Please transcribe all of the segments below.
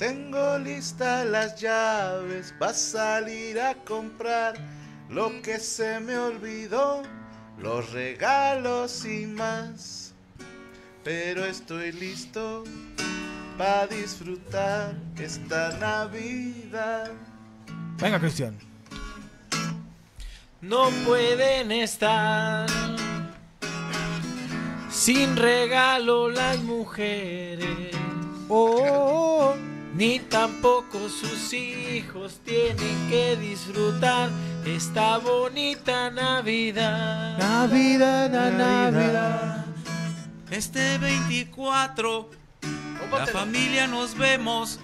Tengo listas las llaves para salir a comprar lo que se me olvidó, los regalos y más. Pero estoy listo para disfrutar esta Navidad. Venga, Cristian. No pueden estar sin regalo las mujeres. Oh, Ni tampoco sus hijos tienen que disfrutar esta bonita Navidad. Navidad, na- Navidad. Este 24, la familia nos vemos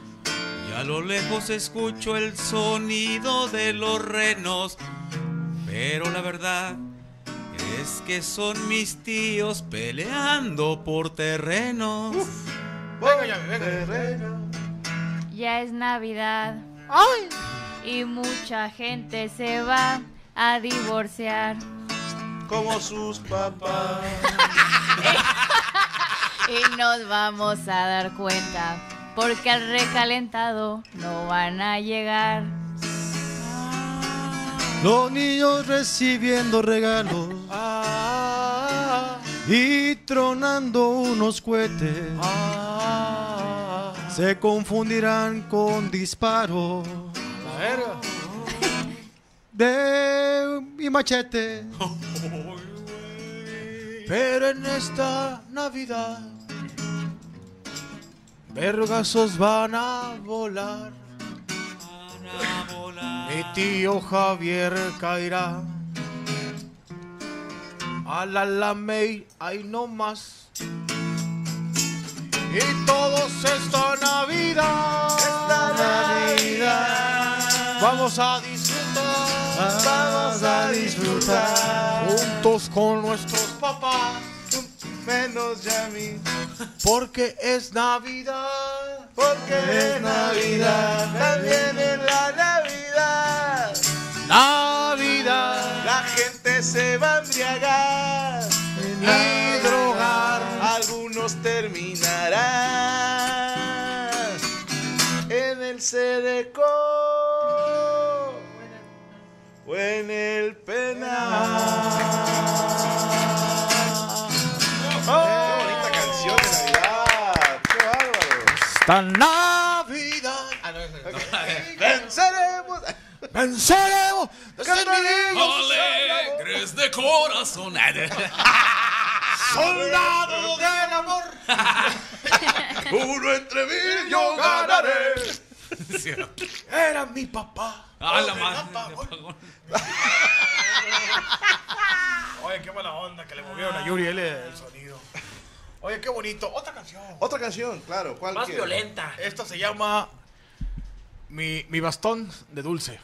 y a lo lejos escucho el sonido de los renos. Pero la verdad es que son mis tíos peleando por terrenos. Venga, ya, venga. Terreno. Ya es Navidad. Y mucha gente se va a divorciar. Como sus papás. Y nos vamos a dar cuenta. Porque al recalentado no van a llegar. Los niños recibiendo regalos Ah, y tronando unos cohetes. ah, Se confundirán con disparos de mi machete. Pero en esta Navidad, vergazos van a volar. Mi tío Javier caerá. A la Lamey, ahí no más. Y todos esta Navidad. Esta Navidad. Vamos a disfrutar. Vamos a disfrutar. Juntos con nuestros papás. Menos ya mí. Porque es Navidad. Porque es Navidad. También en la Navidad. Navidad. La gente se va a embriagar Y. Algunos terminarán en el Cereco o en el penal. ¡Qué bonita canción de Navidad! ¡Qué bárbaro! Esta Navidad. Ah, no, ese no. ¡Venceremos! Venceremos. Alegres de corazón. Soldado del amor. Uno entre mil yo ganaré. Era mi papá. Ah, la Oye, madre. Oye, qué buena onda que le movieron a Yuri L el sonido. Oye, qué bonito. Otra canción. Otra canción, claro. ¿Cuál Más quiere? violenta. Esta se llama Mi, mi bastón de dulce.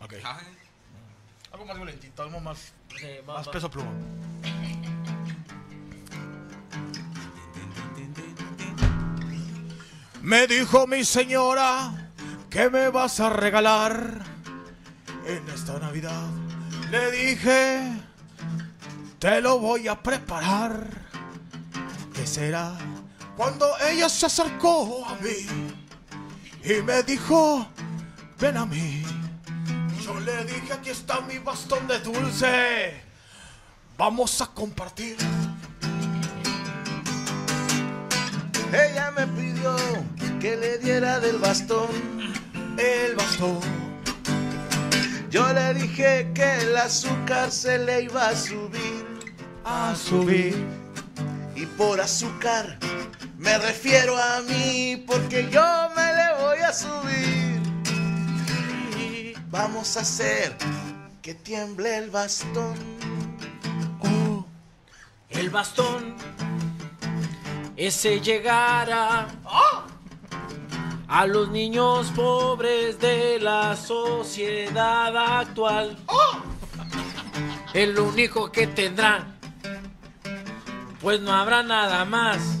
Ok. Algo más violentito, algo más, más peso pluma. Me dijo mi señora que me vas a regalar en esta Navidad. Le dije, te lo voy a preparar. ¿Qué será? Cuando ella se acercó a mí y me dijo, ven a mí. Yo le dije, aquí está mi bastón de dulce. Vamos a compartir. Ella me pidió que le diera del bastón. El bastón. Yo le dije que el azúcar se le iba a subir. A subir. Y por azúcar me refiero a mí, porque yo me le voy a subir. Vamos a hacer que tiemble el bastón. Oh, el bastón ese llegará a los niños pobres de la sociedad actual. El único que tendrá, pues no habrá nada más.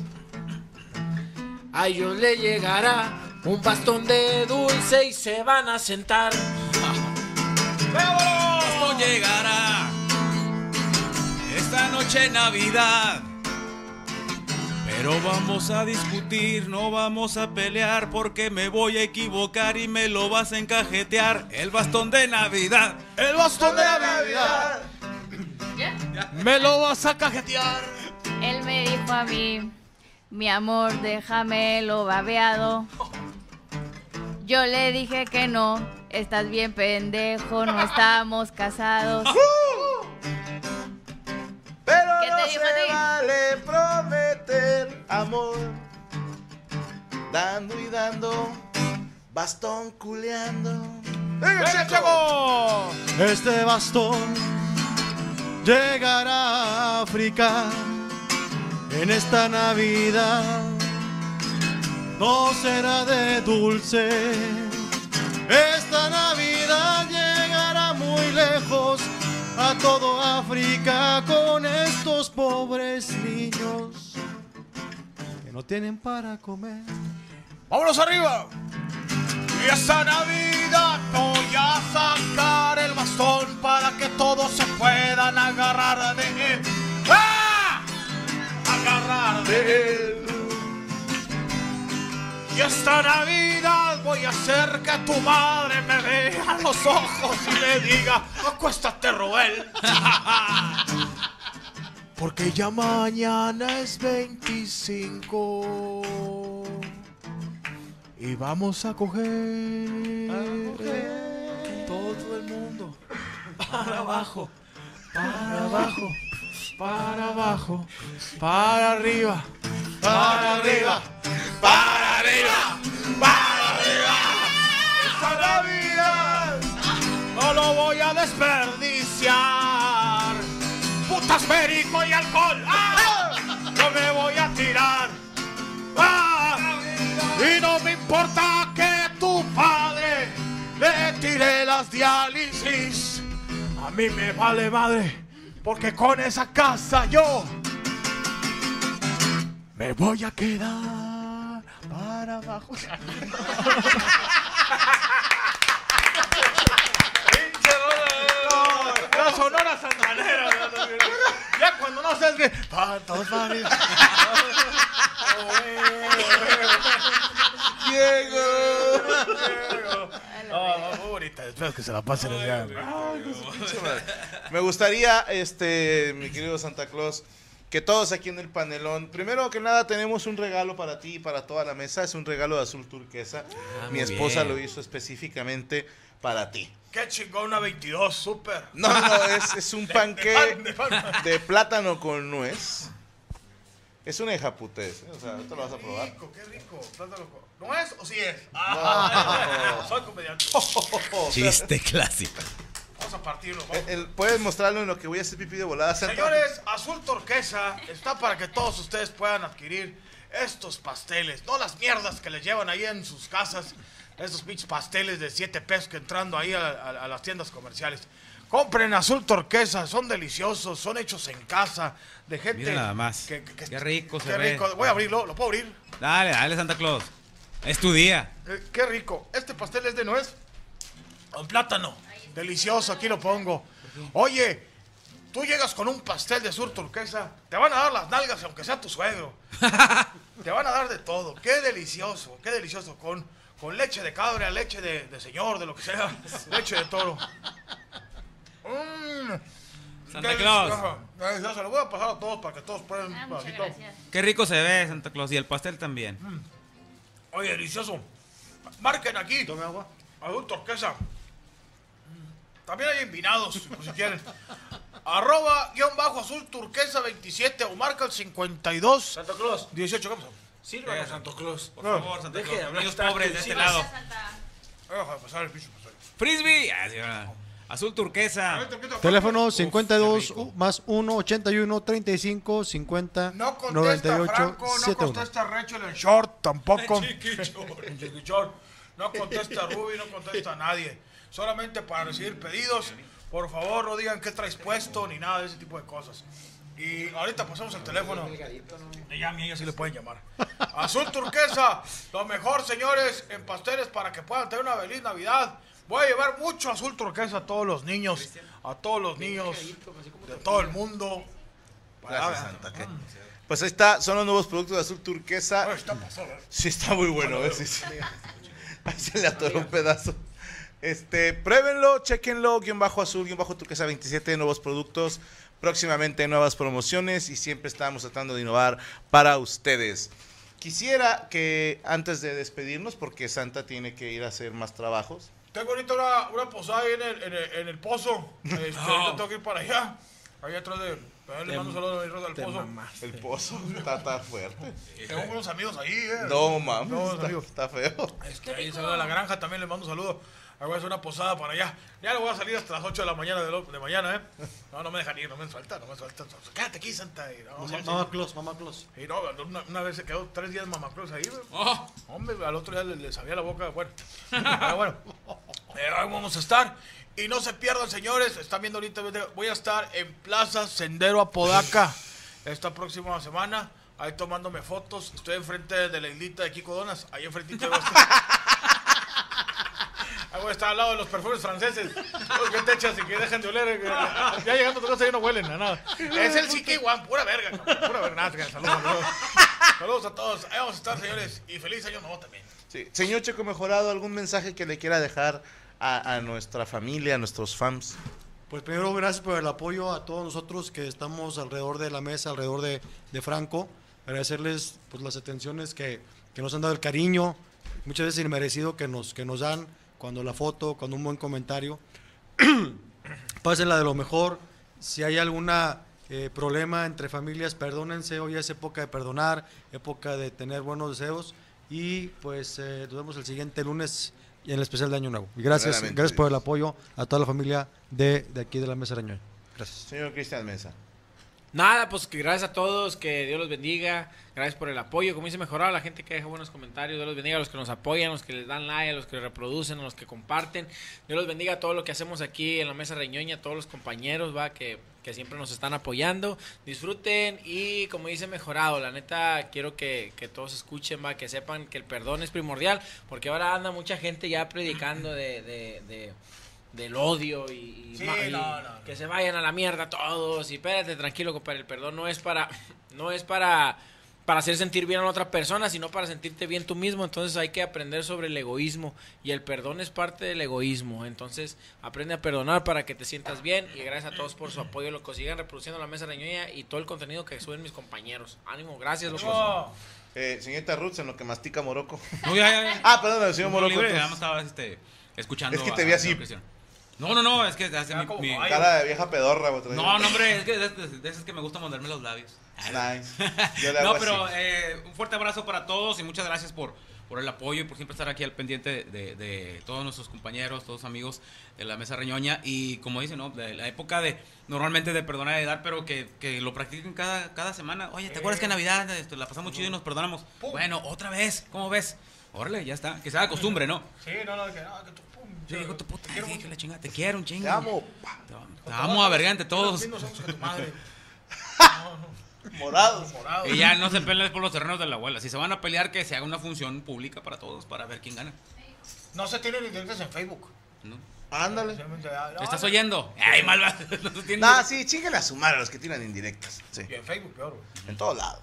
A ellos le llegará un bastón de dulce y se van a sentar. Esto llegará esta noche Navidad. Pero vamos a discutir, no vamos a pelear porque me voy a equivocar y me lo vas a encajetear. El bastón de Navidad. El bastón de Navidad. Me lo vas a cajetear. Él me dijo a mí, mi amor, déjame lo babeado. Yo le dije que no, estás bien pendejo, no estamos casados. Pero ¿Qué te no dijo se a ti? vale amor. Dando y dando, bastón culeando. ¡Venga! Este bastón llegará a África en esta Navidad. No será de dulce. Esta Navidad llegará muy lejos a todo África con estos pobres niños no tienen para comer. ¡Vámonos arriba! Y esta Navidad voy a sacar el bastón para que todos se puedan agarrar de él. ¡Ah! Agarrar de él. Y esta Navidad voy a hacer que tu madre me vea los ojos y me diga, acuéstate, Roel. Porque ya mañana es 25 y vamos a coger, todo el mundo. Para abajo, para abajo, para abajo, para arriba, para arriba, para arriba, para arriba. Esta Navidad no lo voy a desperdiciar. Alcohol. ¡Ah! No me voy a tirar. ¡Ah! Y no me importa que tu padre le tire las diálisis. A mí me vale madre, porque con esa casa yo me voy a quedar para abajo. La sonora santanera. Ya cuando no todos para arriba. Diego. Ah. Espero que se la pasen el día. Pinche madre. Me gustaría, este, mi querido Santa Claus, que todos aquí en el panelón, primero que nada tenemos un regalo para ti y para toda la mesa. Es un regalo de azul turquesa. mi muy esposa bien. lo hizo específicamente para ti. Qué chingón, una 22, súper. No, no, es, es un De panque pan, de pan. de plátano con nuez. Es una hija ¿eh? O sea, esto lo vas a probar. rico, qué rico. Plátano con- ¿No es o sí es? Ah, soy comediante. Chiste clásico. Vamos a partirlo. vamos. El- el- Puedes mostrarlo en lo que voy a hacer pipí de volada? Señores, Azul Turquesa está para que todos ustedes puedan adquirir estos pasteles. No las mierdas que les llevan ahí en sus casas. Estos pinches pasteles de 7 pesos que entrando ahí a, a- a las tiendas comerciales. Compren Azul Turquesa, son deliciosos, son hechos en casa, de gente... Mira nada más. que- que- Qué rico se qué ve. rico. Voy a abrirlo, ¿lo puedo abrir? Dale, dale, Santa Claus. Es tu día. Eh, qué rico. Este pastel es de nuez con plátano. Delicioso, aquí lo pongo. Oye, tú llegas con un pastel de sur turquesa, te van a dar las nalgas aunque sea tu suegro. te van a dar de todo. Qué delicioso, qué delicioso. Con, con leche de cabra, leche de, de señor, de lo que sea. leche de toro. Mm, Santa Claus. delicioso. Delicioso. Lo voy a pasar a todos para que todos prueben Ah, un pedacito. gracias. Qué rico se ve, Santa Claus. Y el pastel también. Oye, delicioso. Marquen aquí. Tome agua. Azul turquesa. También hay envinados, por si quieren. Arroba guion bajo azul turquesa 27 o marca el 52. Santa Claus, 18, ¿qué sírvanos a Santo Claus. Por favor, Santa Deje Claus. tanto pobres de este sí. lado. Deja de pasar el pastel. Frisbee. Ah. Azul turquesa. Teléfono 52 u- más 1 81 35 50 No contesta 98 Franco, no 71. contesta Rachel en short, tampoco. En chiquichón. No contesta Ruby, no contesta nadie. Solamente para recibir pedidos, por favor no digan qué traes puesto ni nada de ese tipo de cosas. Y ahorita pasamos el teléfono. A mí ella sí le pueden llamar. Azul turquesa, lo mejor señores en pasteles para que puedan tener una feliz Navidad. Voy a llevar mucho azul turquesa a todos los niños, a todos los niños de todo el mundo. Gracias, Santa. ¿qué? Pues ahí está, son los nuevos productos de azul turquesa. Está pasado, ¿eh? Sí, está muy bueno, sí. Ahí se le atoró un pedazo. Este, pruébenlo, chequenlo, guion bajo azul, guion bajo turquesa 27, nuevos productos, próximamente nuevas promociones y siempre estamos tratando de innovar para ustedes. Quisiera que antes de despedirnos, porque Santa tiene que ir a hacer más trabajos, Tengo ahorita una, una posada ahí en el, en el, en el pozo. Este, ahorita tengo que ir para allá. Ahí atrás de. ahí Le mando un saludo a mi del pozo. el pozo está, está fuerte. Tengo unos amigos ahí, eh. No mames, No, está, está feo. Este, ahí saludo a la granja también, le mando un saludo. Ahí voy a hacer una posada para allá. Ya no voy a salir hasta las 8 de la mañana de, lo- de mañana, ¿eh? No, no me dejan ir, no me sueltan, no me sueltan. Quédate aquí, Santa. Y, no, sí. Mamá Claus, mamá Claus. Y no, una, una vez se quedó tres días Mamá Cruz ahí. Oh, Hombre, al otro día le, le sabía la boca, bueno. Pero bueno, eh, ahí vamos a estar. Y no se pierdan, señores. Están viendo ahorita, voy a estar en Plaza Sendero Apodaca esta próxima semana. Ahí tomándome fotos. Estoy enfrente de la islita de Kiko Donas. Ahí enfrente voy a a estar al lado de los perfumes franceses. Los que te echas y que dejan de oler. que- Ya llegando a tu casa ya no huelen a nada. Es el CK One, pura verga, cabrón, pura verga. Saludos, saludos. Saludos a todos. Ahí vamos a estar, señores. Y feliz año nuevo también. Sí. Señor Checo Mejorado, ¿algún mensaje que le quiera dejar a, a nuestra familia, a nuestros fans? Pues primero, gracias por el apoyo a todos nosotros que estamos alrededor de la mesa, alrededor de, de Franco. Agradecerles pues, las atenciones que, que nos han dado, el cariño, muchas veces inmerecido que nos, que nos dan, cuando la foto, cuando un buen comentario. Pásenla de lo mejor. Si hay alguna eh, problema entre familias, perdónense. Hoy es época de perdonar, época de tener buenos deseos. Y pues eh, nos vemos el siguiente lunes y en el especial de Año Nuevo. Y gracias, gracias por el apoyo a toda la familia de, de aquí de la Mesa Arañoy. Gracias. Señor Cristian Mesa. Nada, pues que gracias a todos, que Dios los bendiga, gracias por el apoyo, como dice mejorar a la gente que deja buenos comentarios, Dios los bendiga a los que nos apoyan, a los que les dan like, a los que reproducen, a los que comparten, Dios los bendiga a todo lo que hacemos aquí en la mesa reñoña, a todos los compañeros, va, que, que siempre nos están apoyando, disfruten y como dice mejorado, la neta quiero que, que todos escuchen, va, que sepan que el perdón es primordial, porque ahora anda mucha gente ya predicando de, de, de- del odio y, y Sí, ma- y no, no, no. que se vayan a la mierda todos y espérate tranquilo compadre el perdón no es para no es para para hacer sentir bien a la otra persona sino para sentirte bien tú mismo entonces hay que aprender sobre el egoísmo y el perdón es parte del egoísmo entonces aprende a perdonar para que te sientas bien y gracias a todos por su apoyo lo que sigan reproduciendo la mesa reñoña y todo el contenido que suben mis compañeros ánimo gracias locos No, Eh, señorita Roots, en lo que mastica Morocco. no, ya, ya, ya. Ah, perdón, el señor Muy Morocco. libre, estaba este, escuchando. Es que te vi así. No, no, no, es que hace Ya mi-. Cara de vieja pedorra. No, no, hombre, es que de, de- de esas que me gusta morderme los labios. Nice. Yo le hago No, pero así. eh, un fuerte abrazo para todos y muchas gracias por, por el apoyo y por siempre estar aquí al pendiente de, de todos nuestros compañeros, todos amigos de la mesa reñoña. Y como dicen, ¿no? De la época de normalmente de perdonar y de dar, pero que, que lo practiquen cada, cada semana. Oye, ¿te acuerdas que en Navidad este, la pasamos chido y nos perdonamos? Bueno, otra vez, ¿cómo ves? Órale, ya está. Que se haga costumbre, ¿no? sí, no, no, que, no, que tú, pum, Sí, hijo de tu puta, te que la chingada, te quiero un chingo. Te amo. pa. Te, te amo a verga ante todos. Los ojos que tu madre. Morados. Morado. Y ya no se peleen por los terrenos de la abuela. Si se van a pelear, que se haga una función pública para todos para ver quién gana. No se tienen indirectas en Facebook. ¿no? Ándale. Ah, ¿Me estás no. oyendo? Ay, malva. No sí, chinguen a su madre a los que tiran indirectas. Sí. Y en Facebook peor, güey. En todos lados.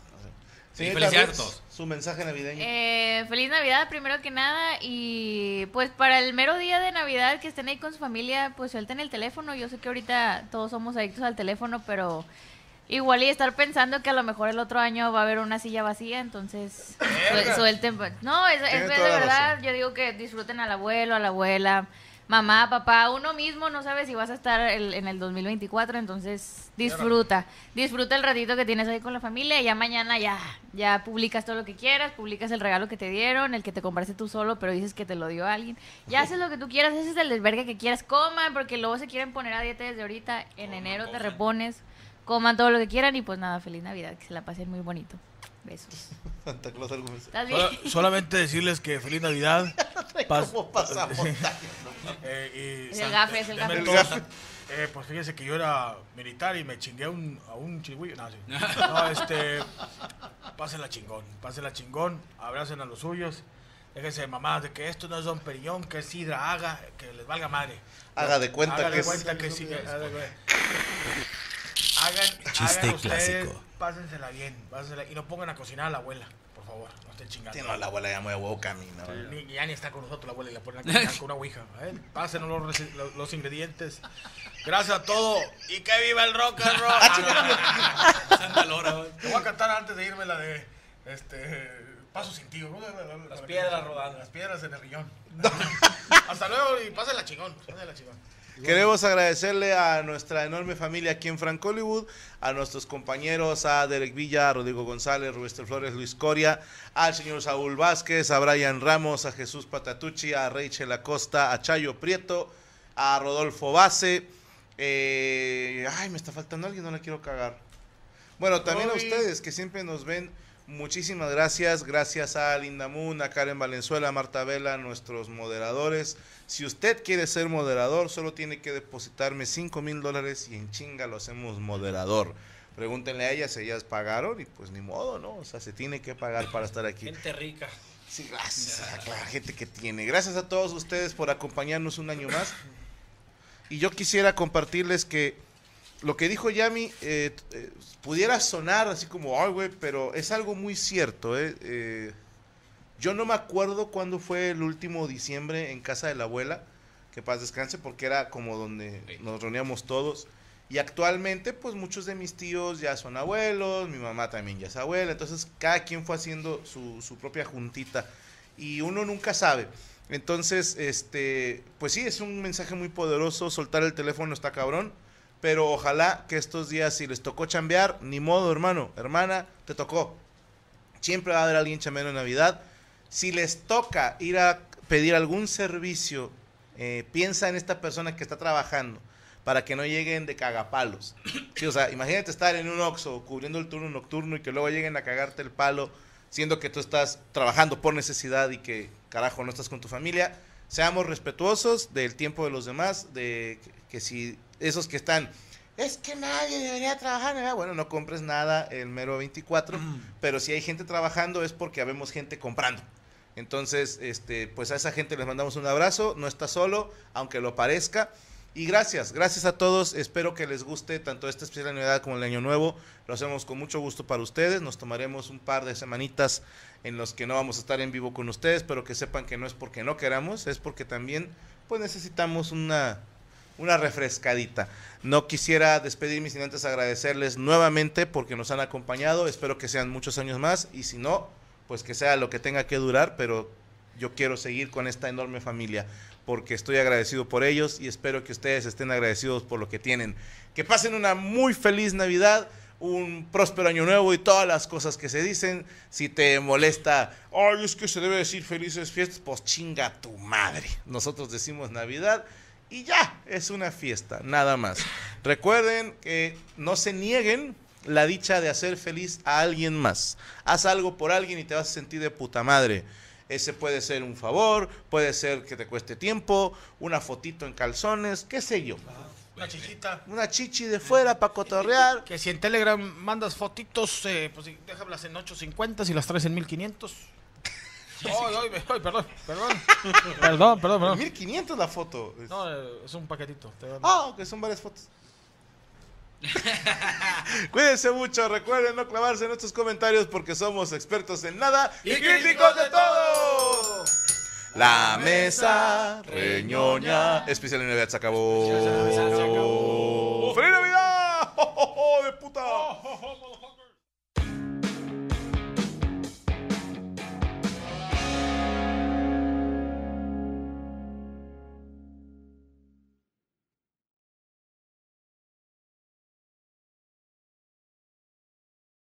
Sí, Señorita felicidades a Roots, todos. Su mensaje navideño. Eh, feliz Navidad primero que nada y pues para el mero día de Navidad que estén ahí con su familia pues suelten el teléfono. Yo sé que ahorita todos somos adictos al teléfono pero igual y estar pensando que a lo mejor el otro año va a haber una silla vacía entonces suelten. pues, No, es, es de verdad. razón. Yo digo que disfruten al abuelo, a la abuela. Mamá, papá, uno mismo no sabe si vas a estar el- en el 2024, entonces disfruta, disfruta el ratito que tienes ahí con la familia y ya mañana ya, ya publicas todo lo que quieras, publicas el regalo que te dieron, el que te compraste tú solo, pero dices que te lo dio alguien, ya haces lo que tú quieras, haces el desvergue que quieras, coman, porque luego se quieren poner a dieta desde ahorita, en enero te repones, coman todo lo que quieran y pues nada, feliz Navidad, que se la pasen muy bonito. Besos. Santa Claus, algo. Sola- solamente decirles que feliz Navidad. Pas- ¿Cómo pasamos? Eh, y Es el gafe, es el gafe. El eh, pues fíjense que yo era militar y me chingué a un, a un chigüillo. No, sí. No, este. Pásenla chingón, pásenla chingón, abracen a los suyos. Déjense de mamadas de que esto no es Don Periñón, que es Sidra, haga, que les valga madre. Haga de cuenta Haga que de es- cuenta que sí. Hagan, Chiste hagan ustedes, clásico. pásensela bien, pásensela, y no pongan a cocinar a la abuela, por favor, no estén chingando. Sí, no, la abuela ya muy a huevo camina. Ni- ya ni está con nosotros la abuela y la ponen a cocinar con una ouija. ¿eh? Pásenos los, reci- los, los ingredientes. Gracias a todo. Y que viva el rock and roll. Ah, Santa. Te voy a cantar antes de irme la de este Paso sin tío. Las piedras rodando. Las piedras en el riñón. Hasta luego y pásenla chingón. Pásenla chingón. Queremos agradecerle a nuestra enorme familia aquí en Frank Hollywood, a nuestros compañeros, a Derek Villa, a Rodrigo González, Rubester Flores, Luis Coria, al señor Saúl Vázquez, a Brian Ramos, a Jesús Patatucci, a Rachel Acosta, a Chayo Prieto, a Rodolfo Base. eh, ay, me está faltando alguien, no la quiero cagar. Bueno, también a ustedes que siempre nos ven. Muchísimas gracias. Gracias a Linda Moon, a Karen Valenzuela, a Marta Vela, nuestros moderadores. Si usted quiere ser moderador, solo tiene que depositarme 5 mil dólares y en chinga lo hacemos moderador. Pregúntenle a ellas, ellas pagaron y pues ni modo, ¿no? O sea, se tiene que pagar para estar aquí. Gente rica. Sí, gracias a la gente que tiene. Gracias a todos ustedes por acompañarnos un año más. Y yo quisiera compartirles que lo que dijo Yami eh, eh, pudiera sonar así como, ay, güey, pero es algo muy cierto. eh, yo no me acuerdo cuándo fue el último diciembre en casa de la abuela, que paz descanse, porque era como donde nos reuníamos todos. Y actualmente, pues muchos de mis tíos ya son abuelos, mi mamá también ya es abuela, entonces cada quien fue haciendo su, su propia juntita. Y uno nunca sabe. Entonces, este, pues sí, es un mensaje muy poderoso, soltar el teléfono está cabrón, pero ojalá que estos días, si les tocó chambear, ni modo, hermano, hermana, te tocó. Siempre va a haber alguien chambeando en Navidad. Si les toca ir a pedir algún servicio, eh, piensa en esta persona que está trabajando para que no lleguen de cagapalos. Sí, o sea, imagínate estar en un Oxxo cubriendo el turno nocturno y que luego lleguen a cagarte el palo, siendo que tú estás trabajando por necesidad y que, carajo, no estás con tu familia. Seamos respetuosos del tiempo de los demás, de que, que si esos que están, es que nadie debería trabajar, en Navidad", bueno, no compres nada el mero 24, pero si hay gente trabajando es porque habemos gente comprando. Entonces, este, pues a esa gente les mandamos un abrazo, no está solo, aunque lo parezca. Y gracias, gracias a todos. Espero que les guste tanto esta especial de Navidad como el Año Nuevo. Lo hacemos con mucho gusto para ustedes. Nos tomaremos un par de semanitas en los que no vamos a estar en vivo con ustedes, pero que sepan que no es porque no queramos, es porque también pues necesitamos una, una refrescadita. No quisiera despedirme sin antes agradecerles nuevamente porque nos han acompañado. Espero que sean muchos años más y si no, pues que sea lo que tenga que durar, pero yo quiero seguir con esta enorme familia porque estoy agradecido por ellos y espero que ustedes estén agradecidos por lo que tienen. Que pasen una muy feliz Navidad, un próspero año nuevo y todas las cosas que se dicen. Si te molesta, ay, es que se debe decir felices fiestas, pues chinga tu madre. Nosotros decimos Navidad y ya, es una fiesta, nada más. Recuerden que no se nieguen la dicha de hacer feliz a alguien más. Haz algo por alguien y te vas a sentir de puta madre. Ese puede ser un favor, puede ser que te cueste tiempo, una fotito en calzones, qué sé yo. Una chichita. Una chichi de fuera para cotorrear. Que si en Telegram mandas fotitos, eh, pues sí, déjamelas en 850 si las traes en 1500. Ay, perdón, perdón. Perdón, perdón, perdón. 1500 la foto. No, es un paquetito. te van- Ah, que son varias fotos. Cuídense mucho, recuerden no clavarse en nuestros comentarios porque somos expertos en nada y, críticos de todo. La mesa reñoña. Especial de Navidad se acabó. ¡Feliz Navidad! ¡Oh, oh, oh, de puta!